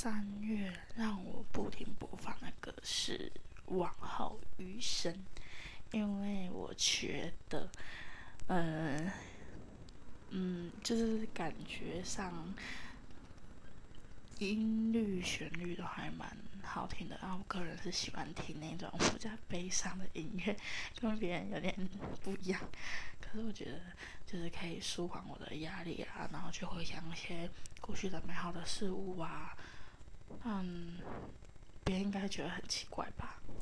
三月让我不停播放的歌是《往后余生》，因为我觉得，嗯嗯，就是感觉上音律旋律都还蛮好听的。然后我个人是喜欢听那种比较悲伤的音乐，跟别人有点不一样。可是我觉得，就是可以舒缓我的压力啊，然后去回想一些过去的美好的事物啊。嗯，别人应该觉得很奇怪吧？